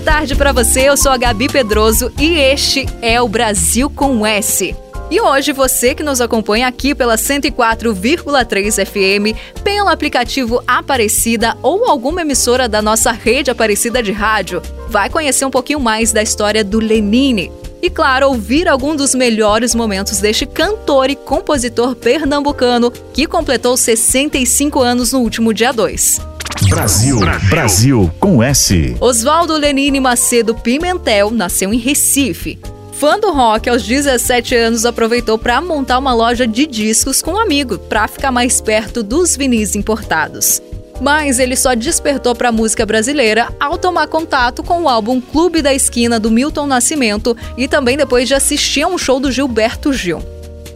boa tarde para você. Eu sou a Gabi Pedroso e este é o Brasil com S. E hoje você que nos acompanha aqui pela 104,3 FM, pelo aplicativo Aparecida ou alguma emissora da nossa rede Aparecida de rádio, vai conhecer um pouquinho mais da história do Lenine. E claro, ouvir algum dos melhores momentos deste cantor e compositor pernambucano que completou 65 anos no último dia 2. Brasil, Brasil com S. Oswaldo Lenine Macedo Pimentel nasceu em Recife. Fã do rock, aos 17 anos aproveitou para montar uma loja de discos com um amigo, para ficar mais perto dos vinis importados. Mas ele só despertou para a música brasileira ao tomar contato com o álbum Clube da Esquina do Milton Nascimento e também depois de assistir a um show do Gilberto Gil.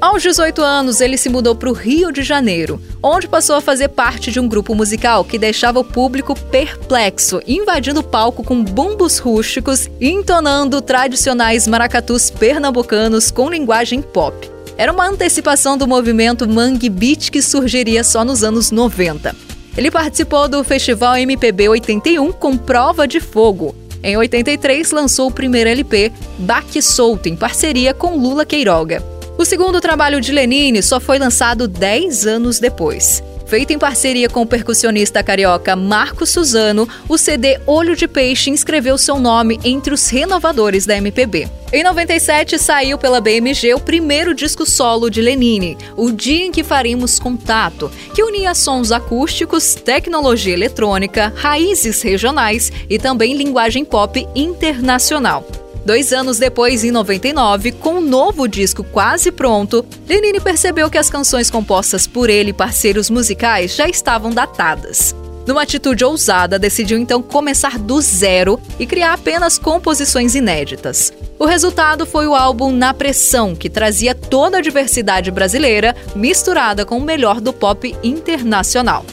Aos 18 anos, ele se mudou para o Rio de Janeiro, onde passou a fazer parte de um grupo musical que deixava o público perplexo, invadindo o palco com bumbos rústicos e entonando tradicionais maracatus pernambucanos com linguagem pop. Era uma antecipação do movimento Mangue Beat que surgiria só nos anos 90. Ele participou do Festival MPB 81 com Prova de Fogo. Em 83, lançou o primeiro LP, Baque Solto, em parceria com Lula Queiroga. O segundo trabalho de Lenine só foi lançado 10 anos depois. Feito em parceria com o percussionista carioca Marco Suzano, o CD Olho de Peixe inscreveu seu nome entre os renovadores da MPB. Em 97 saiu pela BMG o primeiro disco solo de Lenine, O Dia em que Faríamos Contato, que unia sons acústicos, tecnologia eletrônica, raízes regionais e também linguagem pop internacional. Dois anos depois, em 99, com um novo disco quase pronto, Lenine percebeu que as canções compostas por ele e parceiros musicais já estavam datadas. Numa atitude ousada, decidiu então começar do zero e criar apenas composições inéditas. O resultado foi o álbum Na Pressão, que trazia toda a diversidade brasileira misturada com o melhor do pop internacional.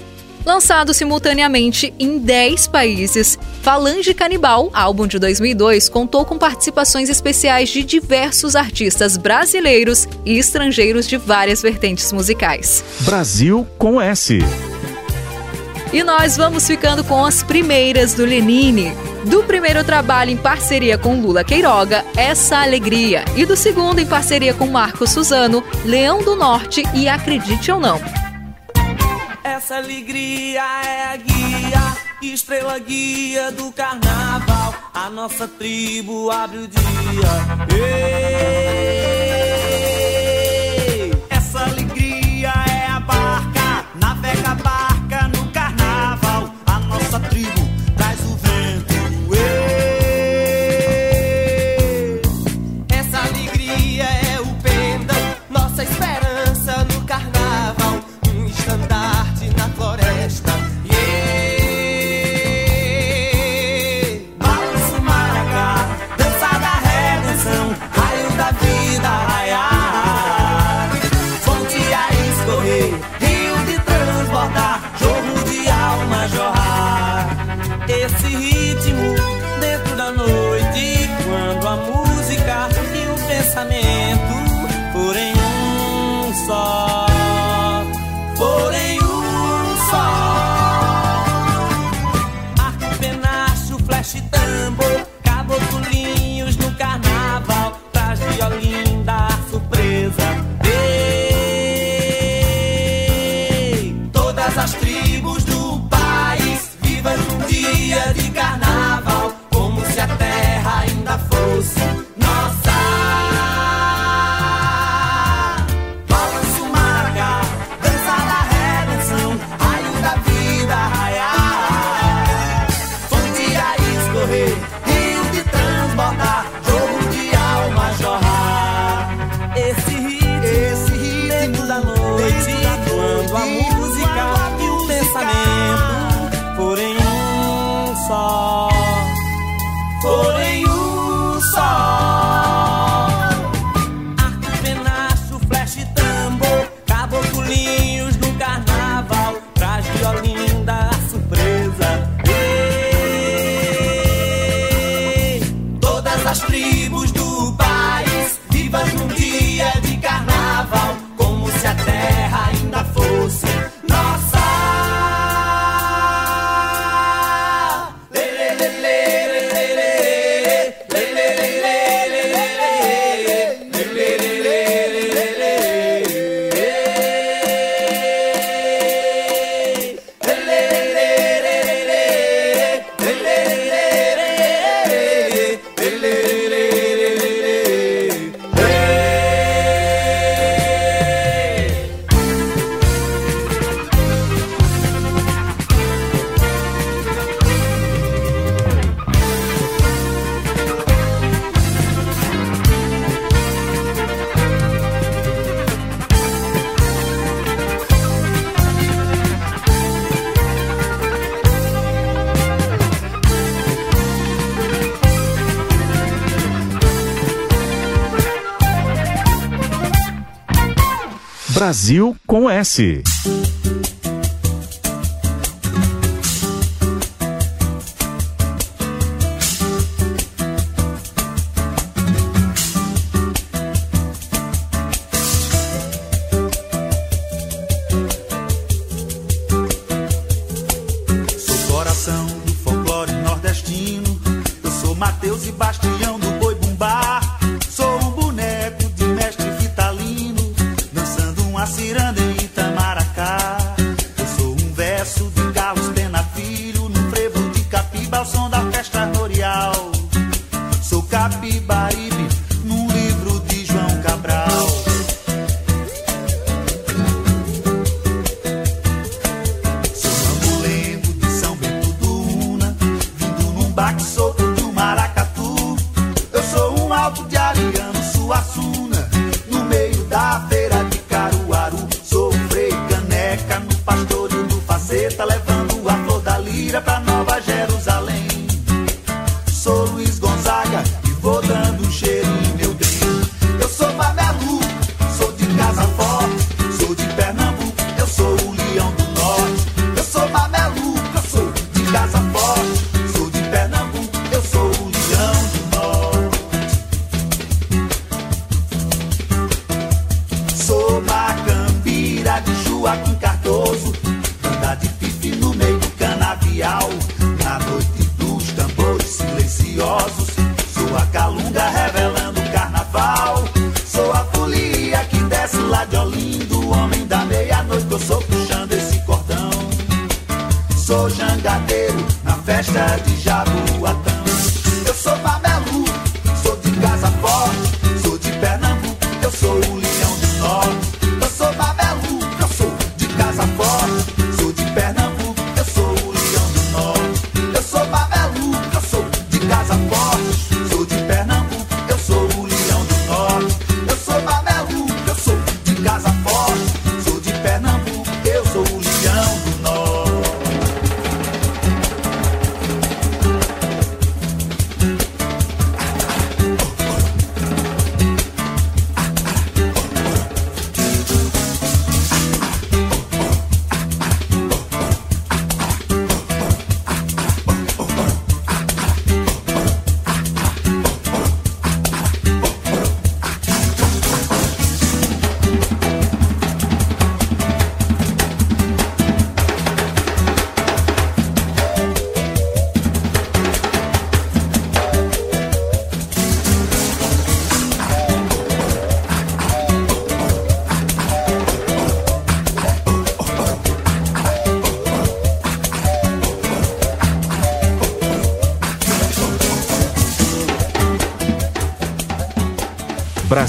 Lançado simultaneamente em 10 países, Falange Canibal, álbum de 2002, contou com participações especiais de diversos artistas brasileiros e estrangeiros de várias vertentes musicais. Brasil com S. E nós vamos ficando com as primeiras do Lenine. Do primeiro trabalho em parceria com Lula Queiroga, Essa Alegria. E do segundo em parceria com Marco Suzano, Leão do Norte e Acredite ou Não. Essa alegria é a guia, estrela guia do carnaval. A nossa tribo abre o dia. Ei, Brasil com S. Sou coração do folclore nordestino. Eu sou Mateus e Bastião do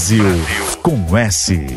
Brasil com S.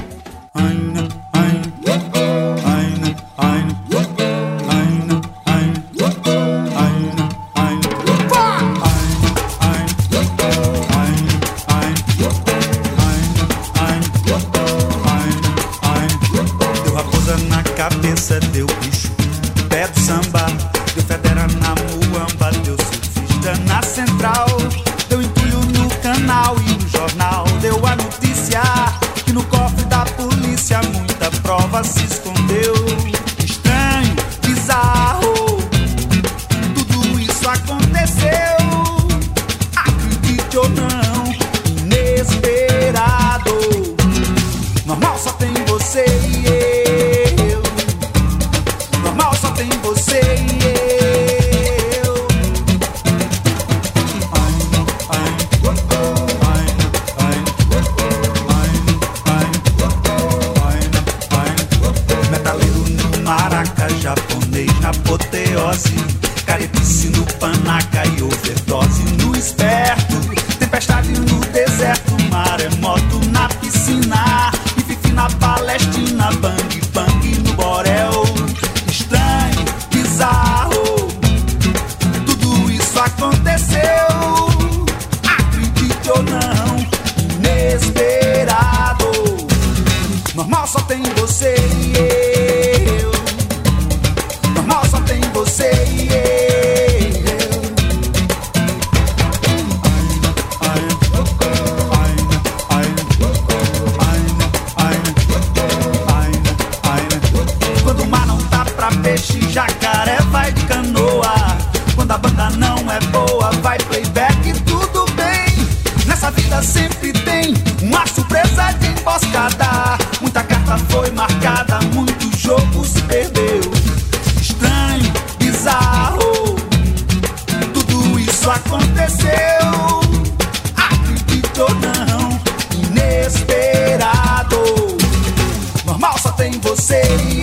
say.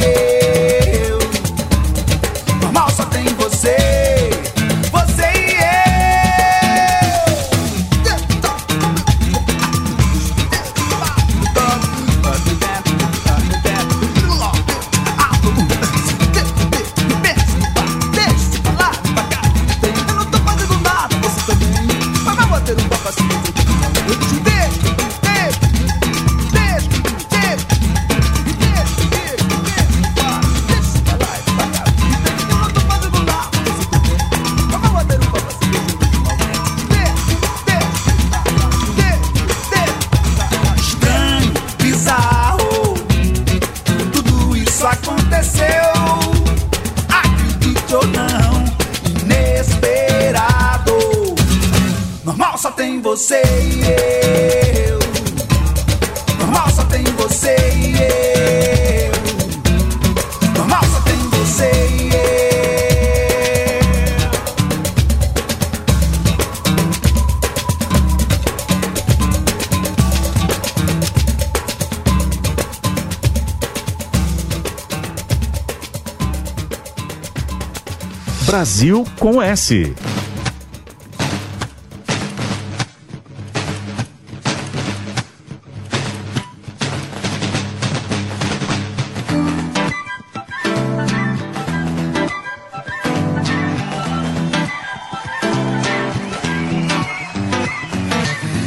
Com S.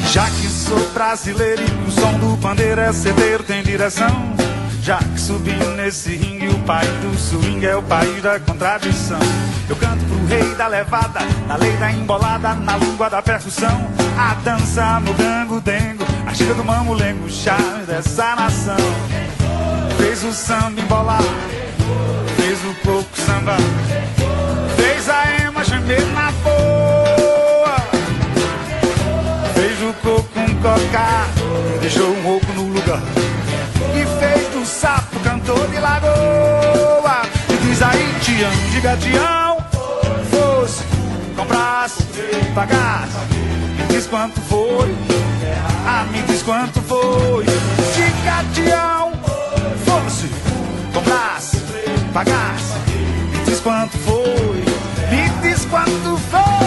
Já que sou brasileiro e o som do pandeiro é certeiro, tem direção. Já que subi nesse ringue, o país do swing é o país da contradição. Eu canto pro rei da levada, na lei da embolada, na língua da percussão. A dança no gango dengo, a gira do mamulengo, o charme dessa nação. Fez o samba embolar, fez o coco samba, fez a ema gemer na boa. Fez o coco um cocar, deixou um oco no lugar. E fez do sapo cantor de lagoa. E diz aí, Tião, diga Tião, comprasse, pagasse. Me diz quanto foi, ah, me diz quanto foi. Diga Tião, fosse, comprasse, pagasse. Me diz quanto foi, me diz quanto foi.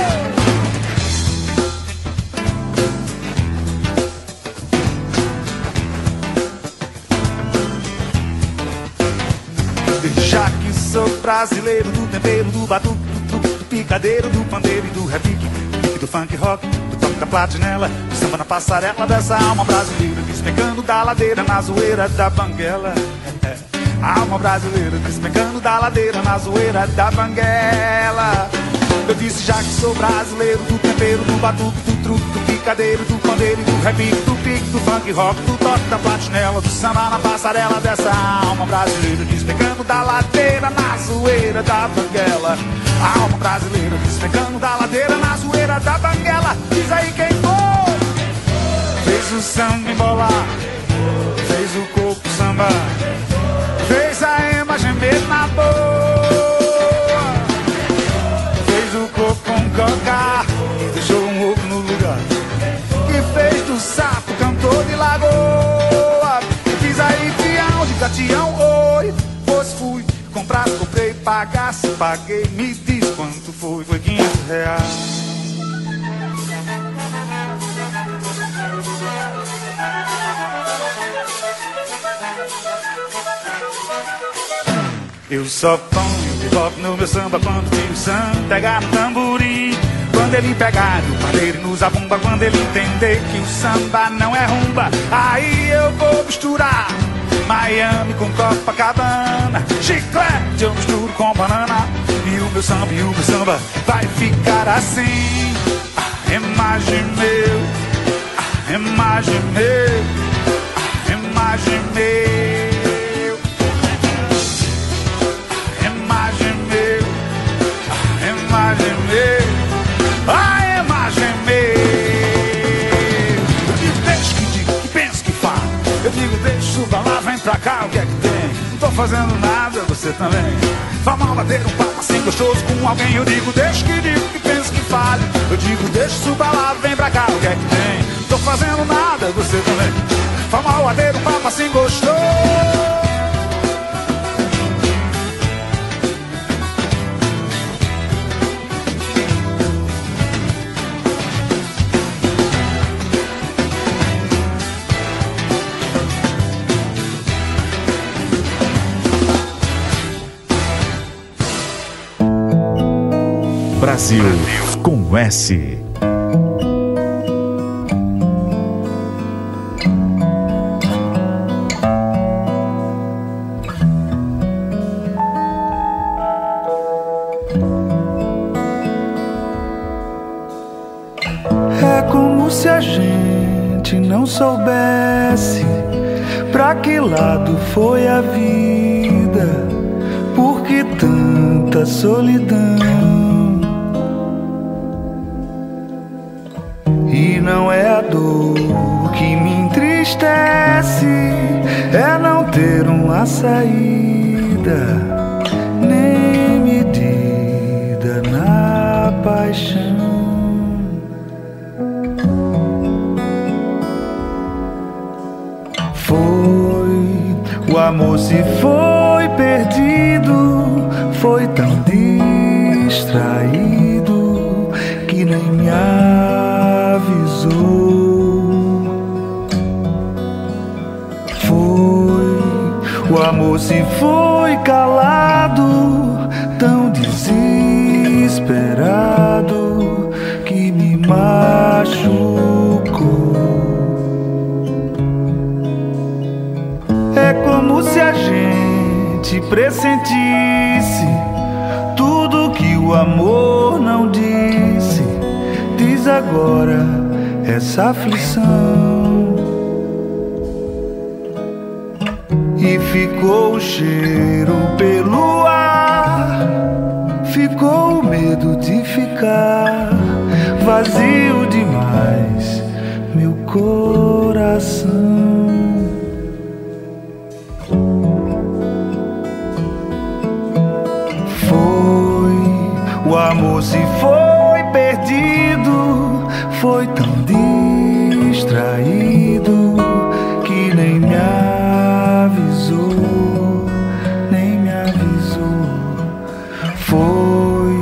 Já que sou brasileiro do tempero, do batuque, picadeiro, do pandeiro e do repique, do funk rock, do toque da platinela, do samba na passarela dessa alma brasileira, despencando da ladeira na zoeira da banguela. Alma brasileira despencando da ladeira na zoeira da banguela. Eu disse já que sou brasileiro do tempero, do batuque, do truque, do picadeiro, do pandeiro, do repique, do pique, do funk rock, do toque da platinela, do samba na passarela dessa alma brasileira, despencando da ladeira na zoeira da banguela. Alma brasileira, despencando da ladeira na zoeira da banguela. Diz aí quem foi? Fez o samba embolar, Tião, diga Tião, oi. Fosse, fui, comprasse, comprei, pagasse, paguei. Me diz quanto foi, foi 500 reais. Eu só ponho bebop no meu samba quando tio Sam pegar no tamborim. Quando ele pegar no pandeiro nos abumba, quando ele entender que o samba não é rumba, aí eu vou misturar Miami com Copacabana, chiclete eu misturo com banana. E o meu samba, e o meu samba vai ficar assim. A imagem meu, a imagem meu, a imagem meu. Pra cá, o que é que tem? Não tô fazendo nada, você também. Vamos mal bater um papo assim gostoso com alguém. Eu digo, deixa que diga, que pensa que fale. Eu digo, deixa suba lá, vem pra cá, o que é que tem? Não tô fazendo nada, você também. Vamos mal bater um papo assim gostoso. Brasil com S. pressentisse tudo que o amor não disse. Diz agora essa aflição. e ficou o cheiro pelo ar. Ficou o medo de ficar vazio demais, meu coração. Se foi perdido, foi tão distraído que nem me avisou, nem me avisou. Foi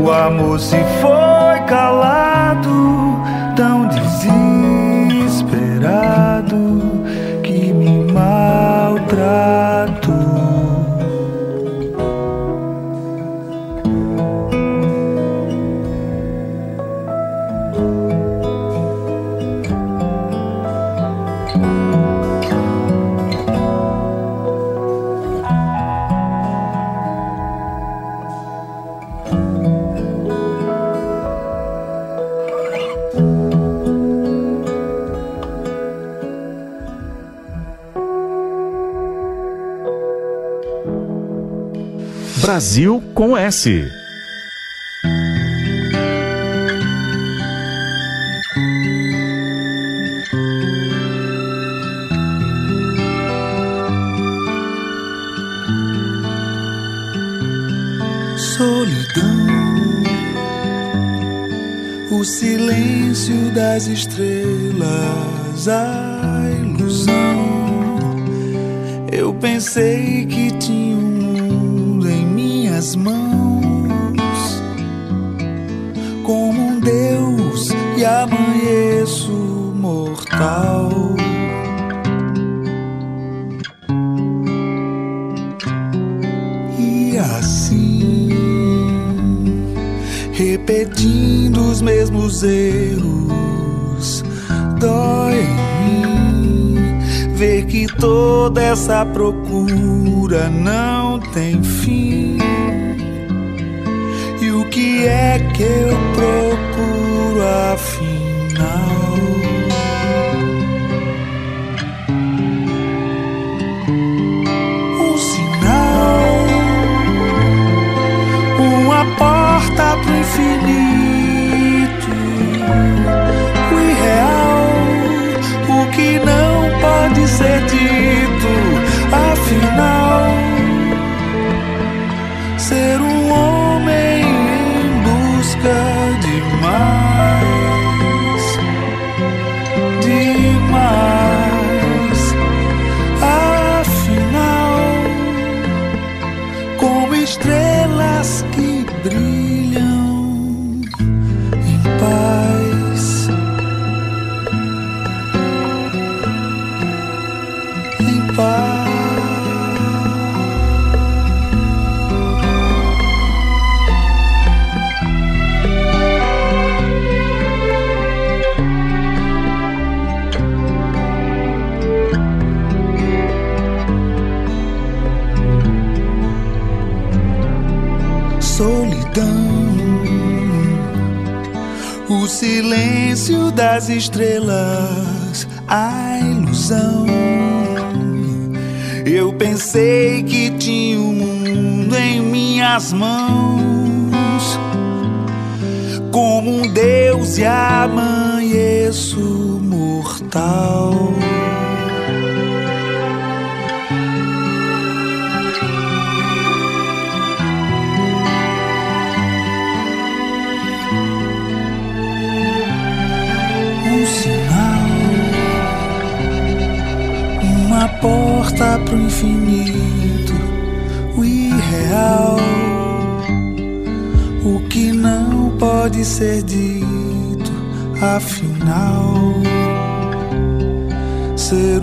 o amor se foi calado, tão desesperado que me maltratou. Brasil com S. Solidão, o silêncio das estrelas, a ilusão. Eu pensei que tinha mãos como um Deus e amanheço mortal. E assim, repetindo os mesmos erros, dói ver que toda essa procura não tem fim é que eu procuro afinal? Um sinal, uma porta pro infinito, o irreal, o que não pode ser dito, afinal, o silêncio das estrelas, a ilusão. Eu pensei que tinha o mundo em minhas mãos, como um deus e amanheço mortal. Porta pro infinito, o irreal. O que não pode ser dito, afinal, ser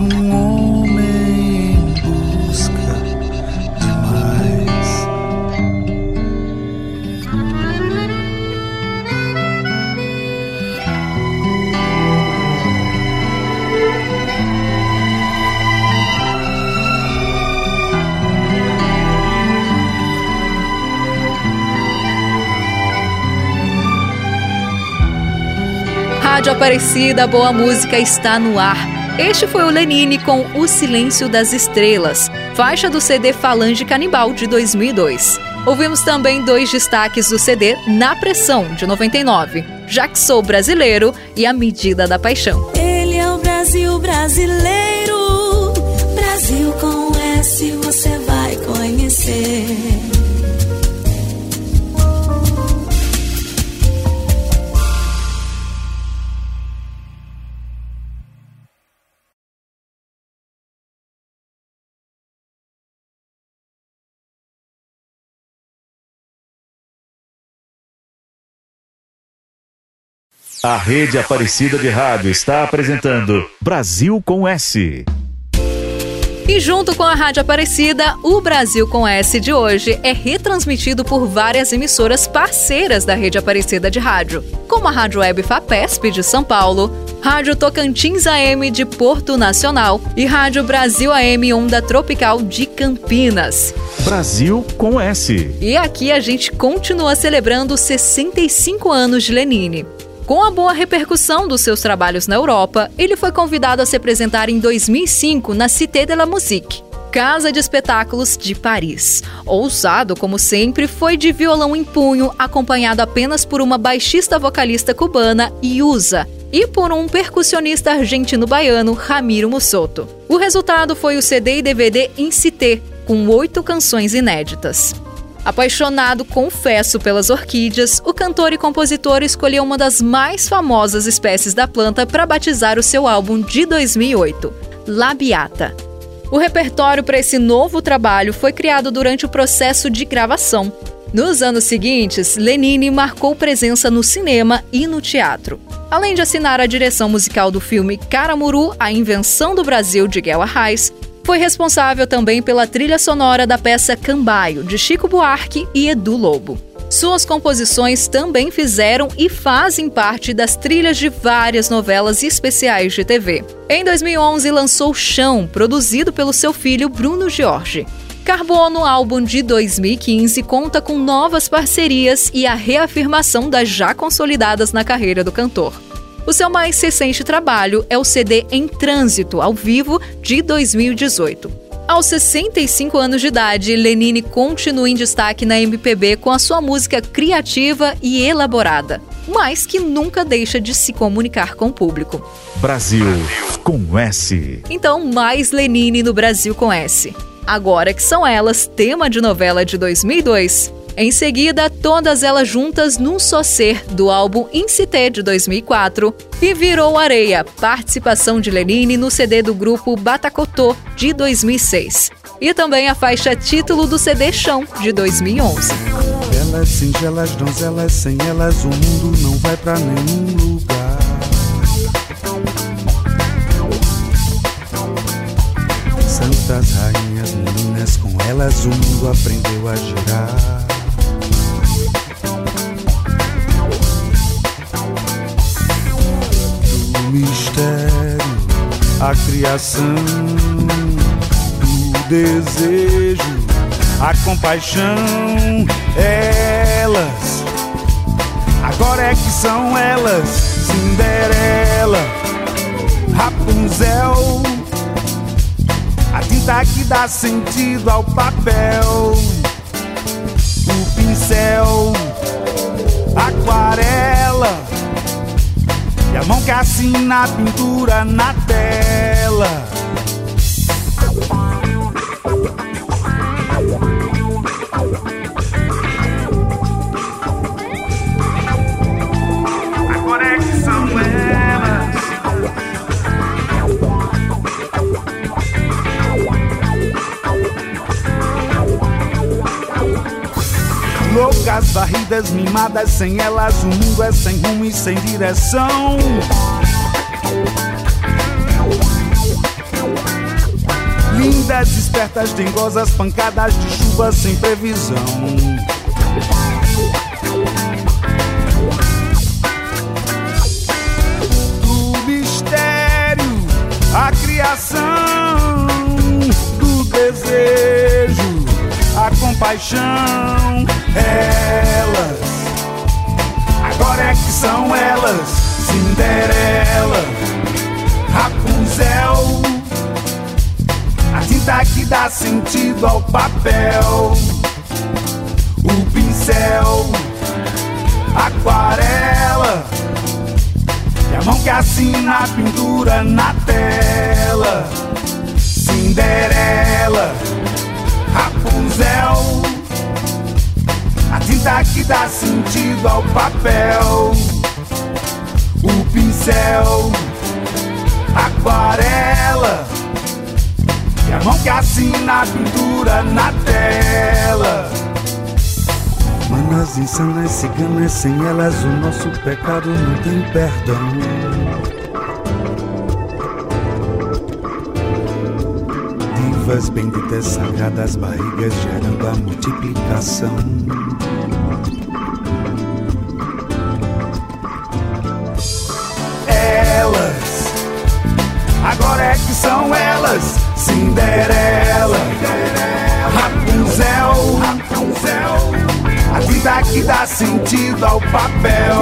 Rádio Aparecida, boa música está no ar. Este foi o Lenine com O Silêncio das Estrelas, faixa do CD Falange Canibal de 2002. Ouvimos também dois destaques do CD Na Pressão, de 99, Já que Sou Brasileiro e A Medida da Paixão. Ele é o Brasil brasileiro, Brasil com S você vai conhecer. A Rede Aparecida de Rádio está apresentando Brasil com S. E junto com a Rádio Aparecida, o Brasil com S de hoje é retransmitido por várias emissoras parceiras da Rede Aparecida de Rádio, como a Rádio Web FAPESP de São Paulo, Rádio Tocantins AM de Porto Nacional e Rádio Brasil AM Onda Tropical de Campinas. Brasil com S. E aqui a gente continua celebrando 65 anos de Lenine. Com a boa repercussão dos seus trabalhos na Europa, ele foi convidado a se apresentar em 2005 na Cité de la Musique, Casa de Espetáculos de Paris. Ousado, como sempre, foi de violão em punho, acompanhado apenas por uma baixista vocalista cubana, Yusa, e por um percussionista argentino-baiano, Ramiro Mussoto. O resultado foi o CD e DVD em Cité, com oito canções inéditas. Apaixonado, confesso, pelas orquídeas, o cantor e compositor escolheu uma das mais famosas espécies da planta para batizar o seu álbum de 2008, Labiata. O repertório para esse novo trabalho foi criado durante o processo de gravação. Nos anos seguintes, Lenine marcou presença no cinema e no teatro. Além de assinar a direção musical do filme Caramuru, A Invenção do Brasil de Guelra Reis, foi responsável também pela trilha sonora da peça Cambaio, de Chico Buarque e Edu Lobo. Suas composições também fizeram e fazem parte das trilhas de várias novelas especiais de TV. Em 2011, lançou Chão, produzido pelo seu filho Bruno Jorge. Carbono, álbum de 2015, conta com novas parcerias e a reafirmação das já consolidadas na carreira do cantor. O seu mais recente trabalho é o CD Em Trânsito, ao vivo, de 2018. Aos 65 anos de idade, Lenine continua em destaque na MPB com a sua música criativa e elaborada, mas que nunca deixa de se comunicar com o público. Brasil com S. Então, mais Lenine no Brasil com S. Agora que são elas, tema de novela de 2002. Em seguida, todas elas juntas num só ser, do álbum Incité de 2004, e Virou Areia, participação de Lenine no CD do grupo Batacotô de 2006. E também a faixa título do CD Chão de 2011. Elas singelas, donzelas, sem elas o mundo não vai pra nenhum lugar. Santas rainhas, meninas, com elas o mundo aprendeu a girar. A criação, do desejo, a compaixão, elas. Agora é que são elas, Cinderela, Rapunzel, a tinta que dá sentido ao papel, o pincel, aquarela mão que assina a pintura na tela. Loucas, varridas, mimadas, sem elas o mundo é sem rumo e sem direção. Lindas, espertas, dengosas, pancadas de chuva sem previsão. A compaixão. Elas, agora é que são elas, Cinderela, Rapunzel. A tinta que dá sentido ao papel. O pincel, aquarela. E a mão que assina a pintura na tela. Cinderela, Rapunzel. A tinta que dá sentido ao papel. O pincel, aquarela. E a mão que assina a pintura na tela. Manas insanas, ciganas, sem elas o nosso pecado não tem perdão. Divas benditas, sagradas, barrigas gerando a multiplicação. Elas, agora é que são elas, Cinderela, Rapunzel, Rapunzel. A vida que dá sentido ao papel,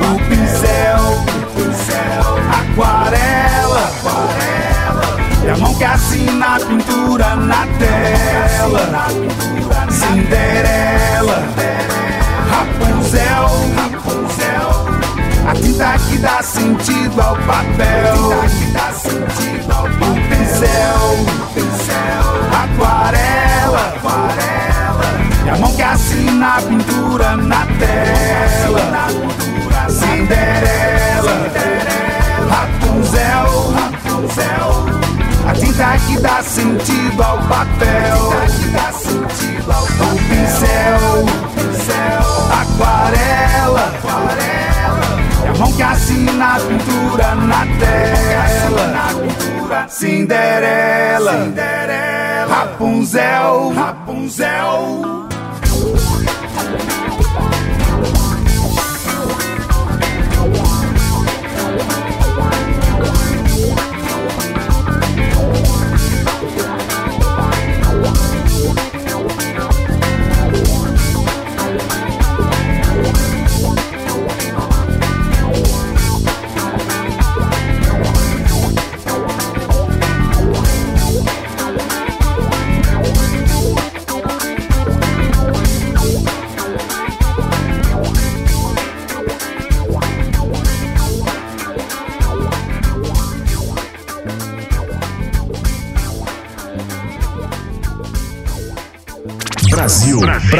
o pincel, e a mão que assina a pintura na tela, Cinderela, Rapunzel, a tinta que dá sentido ao papel, o pincel, aquarela, e a mão que assina a pintura na tela, Cinderela, tinta que dá sentido ao papel, o pincel, aquarela, e a mão que assina a pintura na tela, Cinderela, Rapunzel, Rapunzel.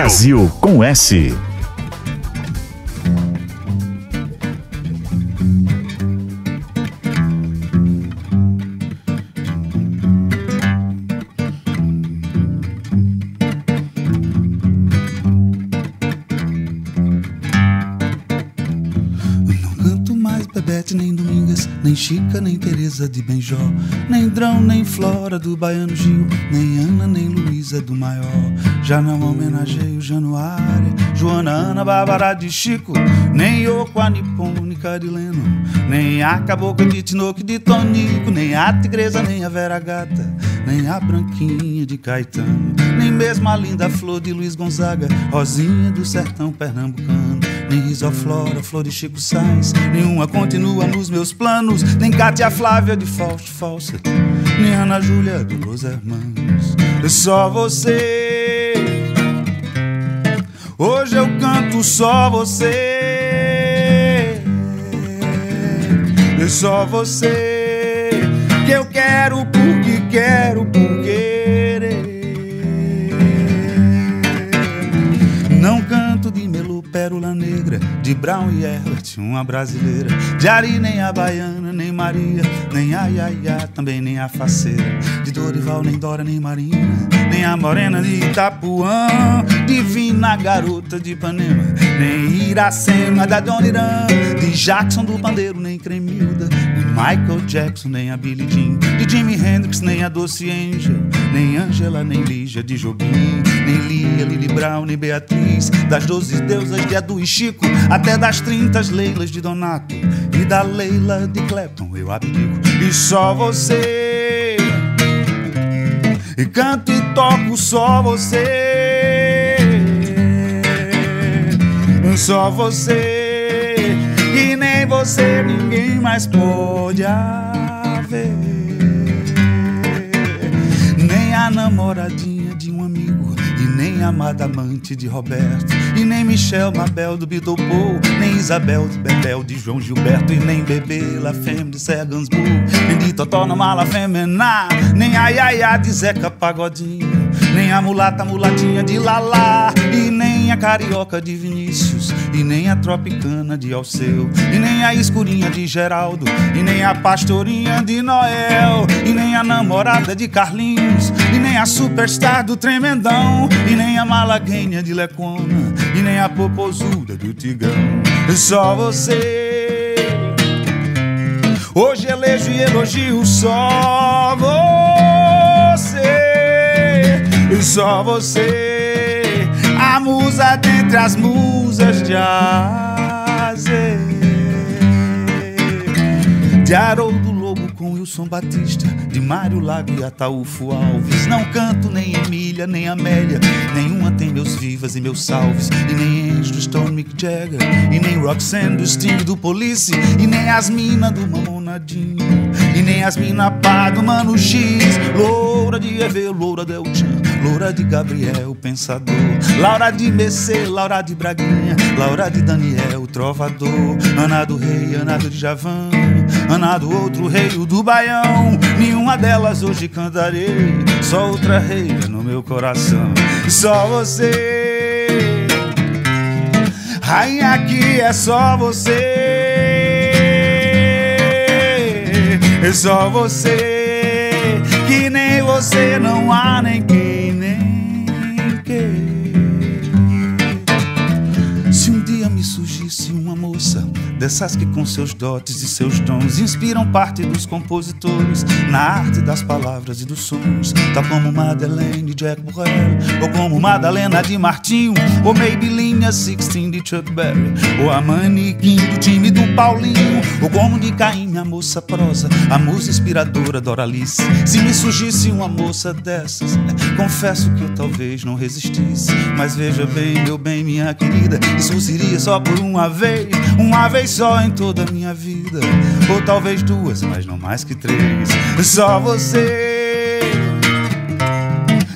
Brasil, com S. Nem Chica, nem Teresa de Benjó, Flora do Baiano Gil, nem Ana, nem Luísa do Maior. Já não homenageio Januária, Joana, Ana, Bárbara de Chico, nem Yoko, a Nipônica de Leno, nem a Cabocla de Tinoco de Tonico, nem a Tigresa, nem a Vera Gata, nem a Branquinha de Caetano, nem mesmo a linda flor de Luiz Gonzaga, Rosinha do sertão pernambucano. Nem Risoflora, Flor de Chico Sainz. Nenhuma continua nos meus planos. Nem Cátia Flávia de Fausto Fawcett Nem Ana Júlia do Los Hermanos. É só você. Hoje eu canto só você. É só você. Que eu quero porque quero por de Brown e Herbert, uma brasileira. De Ari, nem a baiana, nem Maria, nem a Yaya, também nem a faceira. De Dorival, nem Dora, nem Marina, nem a morena de Itapuã. Divina garota de Ipanema, nem Iracema da Dona Irã. De Jackson do Pandeiro, nem Cremilda, nem Michael Jackson, nem a Billie Jean. De Jimi Hendrix, nem a Doce Angel, nem Angela, nem Lígia de Jobim, nem Lia, Lili Brown, nem Beatriz. Das doze deusas de Edu e Chico, até das trintas Leilas de Donato. E da Leila de Clapton eu abdico. E só você. E canto e toco só você. Só você. E nem você ninguém mais pode haver. Nem a namoradinha nem amada amante de Roberto E nem Michel Mabel do Paul Nem Isabel de Bebel de João Gilberto E nem Bebê La Femme de Sergansburg Nem de Totó na Mala Femená Nem a Yaya de Zeca Pagodinho nem a mulata mulatinha de Lala, nem a carioca de Vinícius, e nem a tropicana de Alceu, e nem a escurinha de Geraldo, e nem a pastorinha de Noel, e nem a namorada de Carlinhos, e nem a superstar do Tremendão, e nem a malaguenha de Lecona, e nem a popozuda do Tigão. Só você. Hoje elejo e elogio só você. E só você, musa dentre as musas de Azer. De Haroldo Lobo com Wilson Batista, de Mário Lago e Ataúfo Alves. Não canto nem Emília, nem Amélia, nenhuma tem meus vivas e meus salves. E nem Anjo do Stone Mick Jagger, e nem Roxanne do Sting do Police, e nem as minas do Mamonadinho, e nem as mina pá do Mano X. Loura de Eve, loura Del Chan, loura de Gabriel, pensador. Laura de Messê, Laura de Braguinha, Laura de Daniel, trovador. Ana do Rei, Ana do Djavan, Ana do outro rei, o do Baião. Nenhuma delas hoje cantarei, só outra rei no meu coração. Só você, rainha aqui é só você. É só você, que nem você não há nem dessas que com seus dotes e seus dons inspiram parte dos compositores na arte das palavras e dos sons, tal como Madeleine de Jack Burrell, ou como Madalena de Martinho, ou Maybelline 16 de Chuck Berry, ou a manequim do time do Paulinho, ou como de Caim, a moça prosa, a musa inspiradora Doralice. Se me surgisse uma moça dessas, confesso que eu talvez não resistisse, mas veja bem, meu bem, minha querida, isso seria só por uma vez, uma vez só em toda a minha vida, ou talvez duas, mas não mais que três. Só você,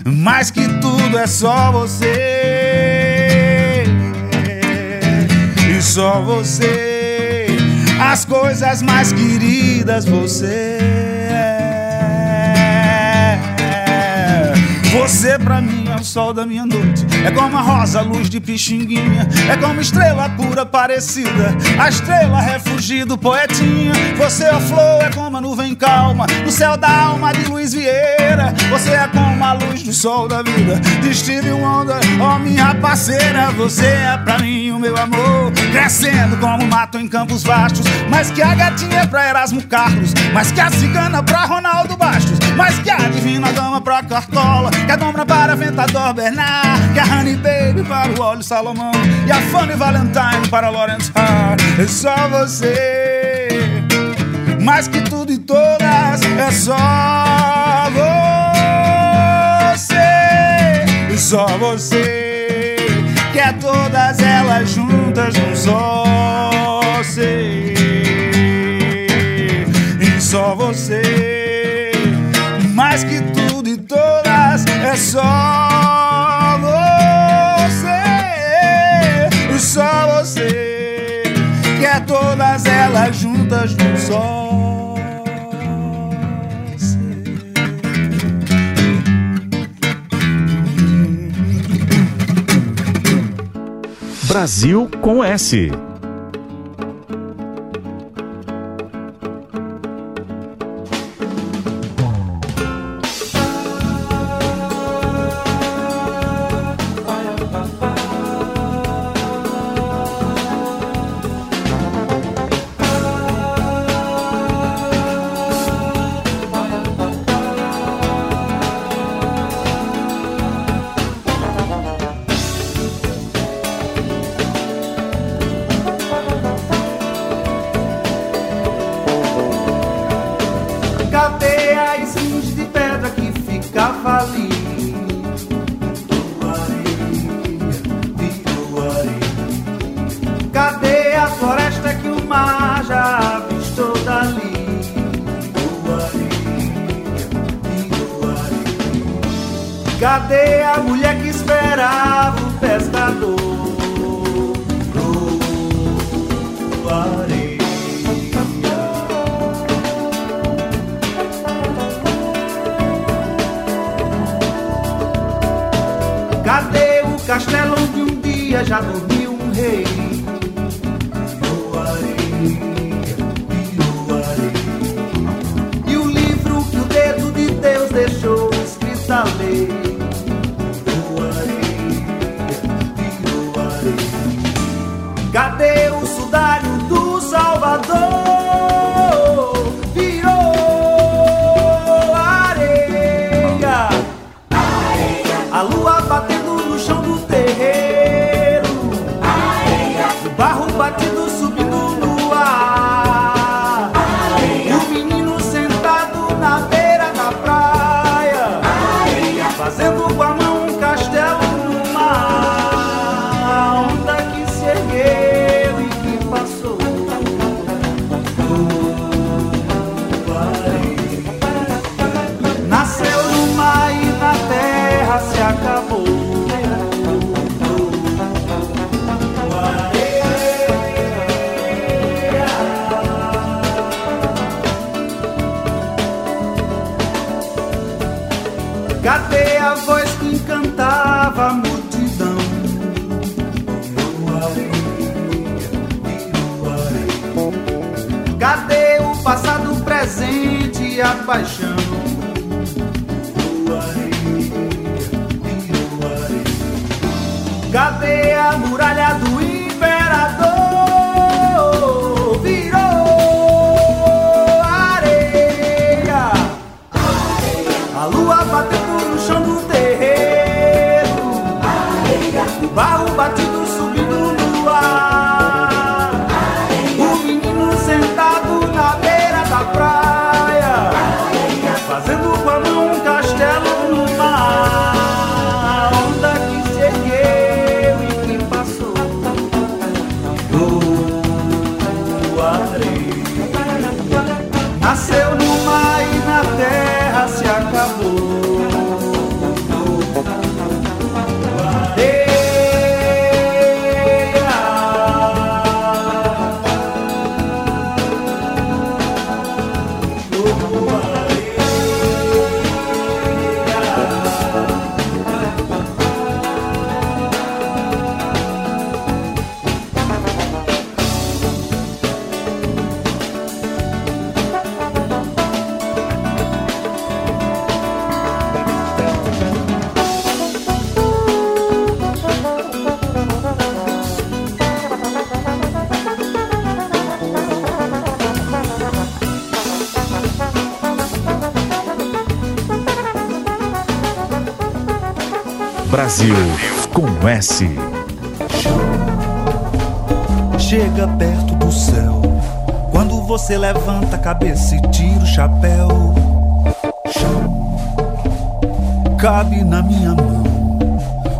mais que tudo é só você, e só você, as coisas mais queridas você é. Você pra mim o sol da minha noite. É como a rosa, luz de pixinguinha. É como estrela pura parecida. A estrela refugio do poetinha. Você é a flor, é como a nuvem calma. No céu da alma de Luiz Vieira. Você é como a luz do sol da vida. De Steve Wonder, ó minha parceira. Você é pra mim o meu amor. Crescendo como mato em campos vastos. Mais que a gatinha pra Erasmo Carlos. Mais que a cigana pra Ronaldo Bastos. Mais que a divina dama pra Cartola. Que a dobra para Bernard. Que a Honey Baby para o Óleo Salomão. E a Funny Valentine para Lawrence Hart. É só você. Mais que tudo e todas, é só você. E só você. Que é todas elas juntas num só ser. E só você. Mais que tudo e todas, é só todas elas juntas num só. Brasil com S. já dormi. Brasil Chega perto do céu quando você levanta a cabeça e tira o chapéu. Cabe na minha mão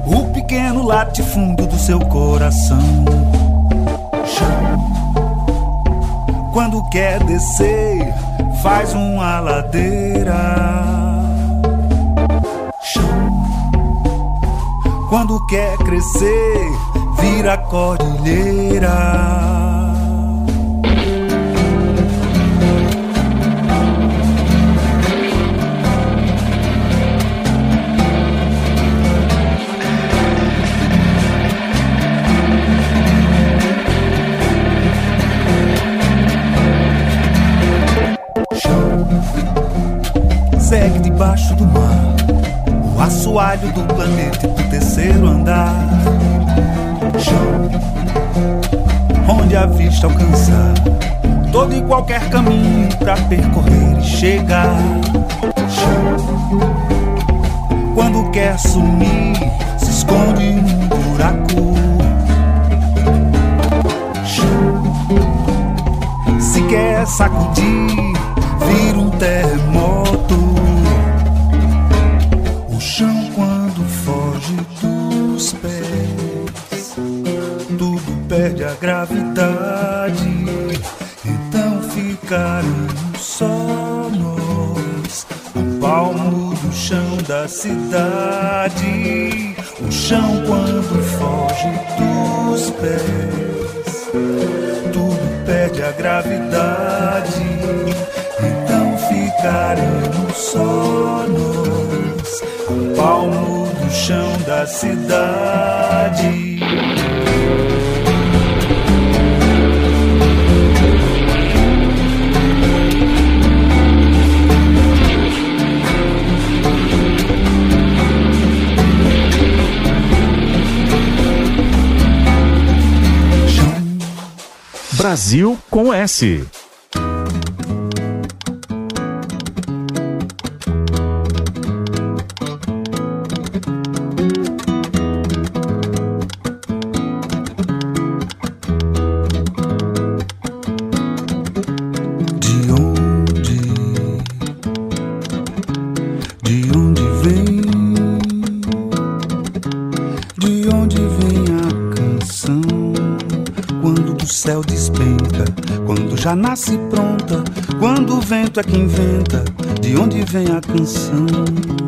o pequeno latifúndio do seu coração. Quando quer descer, faz uma ladeira. Quando quer crescer, vira cordilheira. Segue debaixo do mar assoalho do planeta e do terceiro andar. Chão, onde a vista alcançar todo e qualquer caminho para percorrer e chegar. Chão, quando quer sumir, se esconde num buraco. Chão, se quer sacudir, vira um terremoto. A gravidade. Então ficaremos só nós, o palmo do chão da cidade. O chão quando foge dos pés, tudo perde a gravidade. Então ficaremos só nós, o palmo do chão da cidade. Brasil com S. vento é que inventa, de onde vem a canção?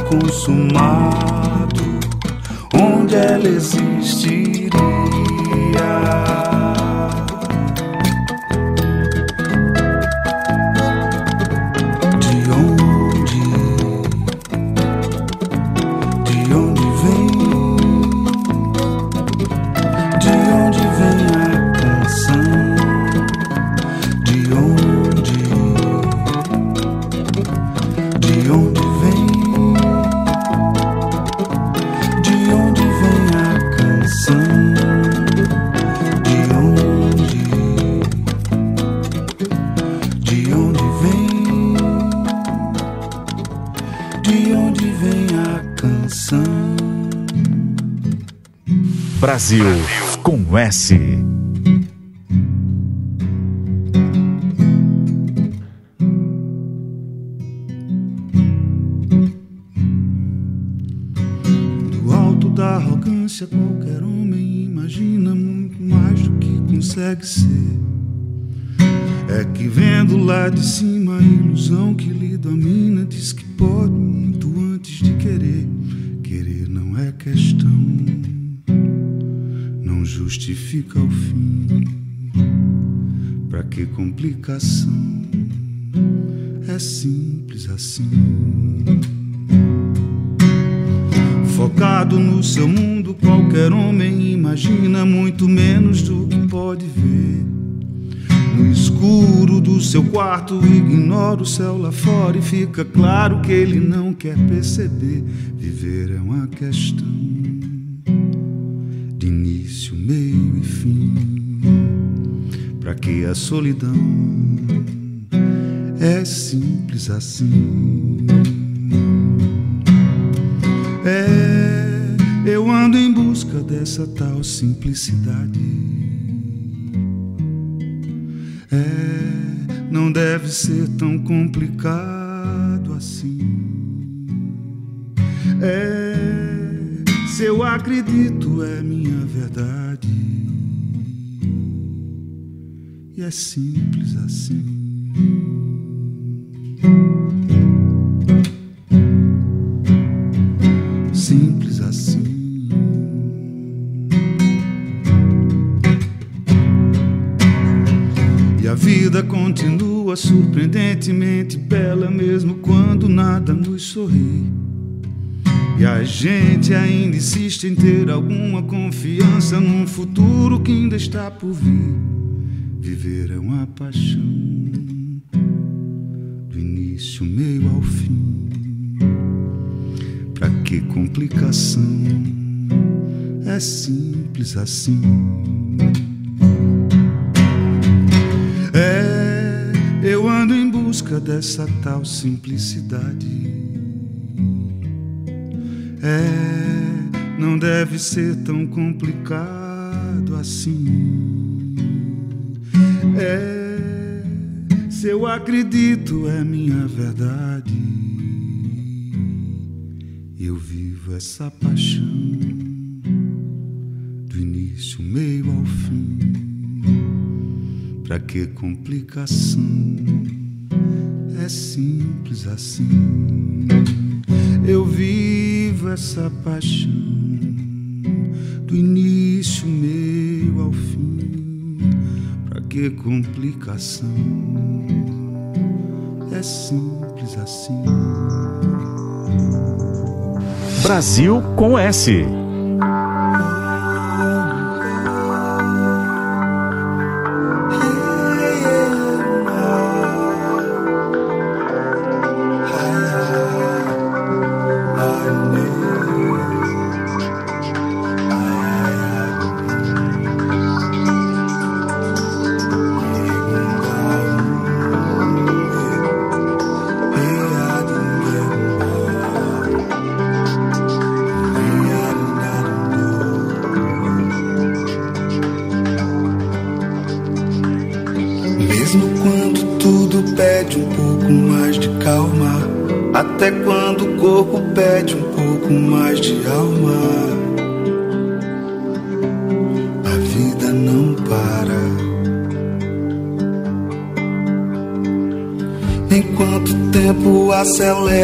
Consumado, onde ela existiria? Brasil com S. quarto, ignora o céu lá fora e fica claro que ele não quer perceber. Viver é uma questão de início, meio e fim. Pra que a solidão é simples assim. É, eu ando em busca dessa tal simplicidade. É, não deve ser tão complicado assim. É, se eu acredito, é minha verdade. E é simples assim. Continua surpreendentemente bela, mesmo quando nada nos sorri. E a gente ainda insiste em ter alguma confiança num futuro que ainda está por vir. Viver é uma paixão, do início, meio ao fim. Pra que complicação? É simples assim. Busca dessa tal simplicidade. É, não deve ser tão complicado assim. É, se eu acredito, é minha verdade. Eu vivo essa paixão do início, meio ao fim. Pra que complicação? É simples assim. Eu vivo essa paixão do início, meio ao fim. Pra que complicação? É simples assim. Brasil com S.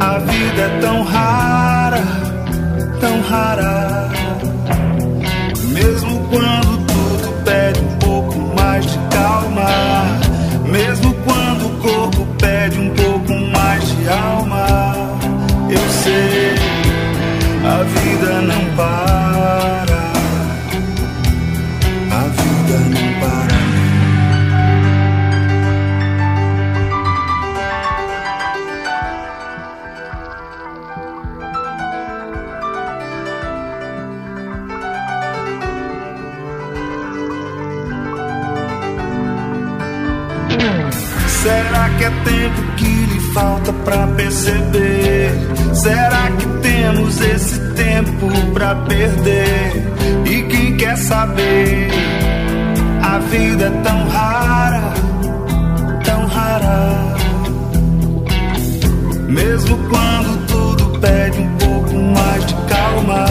A vida é tão rara, tão rara. Mesmo quando tudo pede um pouco mais de calma, mesmo quando o corpo pede um pouco mais de alma, eu sei, a vida não para. Pra perder? E quem quer saber? A vida é tão rara, tão rara. Mesmo quando tudo pede um pouco mais de calma,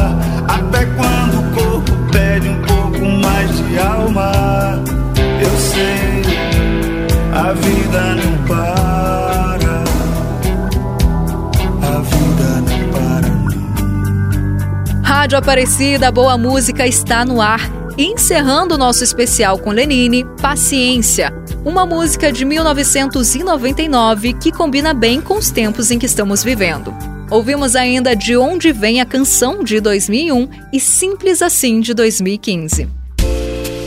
Rádio Aparecida, boa música está no ar. Encerrando o nosso especial com Lenine, Paciência, uma música de 1999 que combina bem com os tempos em que estamos vivendo. Ouvimos ainda De Onde Vem a Canção de 2001 e Simples Assim de 2015.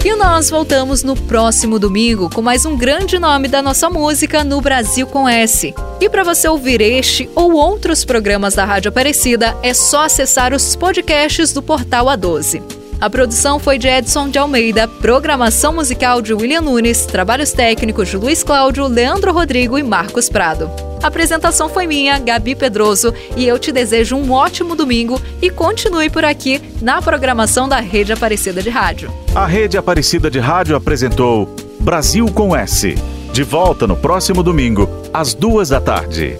E nós voltamos no próximo domingo com mais um grande nome da nossa música no Brasil com S. E para você ouvir este ou outros programas da Rádio Aparecida, é só acessar os podcasts do portal A12. A produção foi de Edson de Almeida, programação musical de William Nunes, trabalhos técnicos de Luiz Cláudio, Leandro Rodrigo e Marcos Prado. A apresentação foi minha, Gabi Pedroso, e eu te desejo um ótimo domingo e continue por aqui na programação da Rede Aparecida de Rádio. A Rede Aparecida de Rádio apresentou Brasil com S. De volta no próximo domingo, às duas da tarde.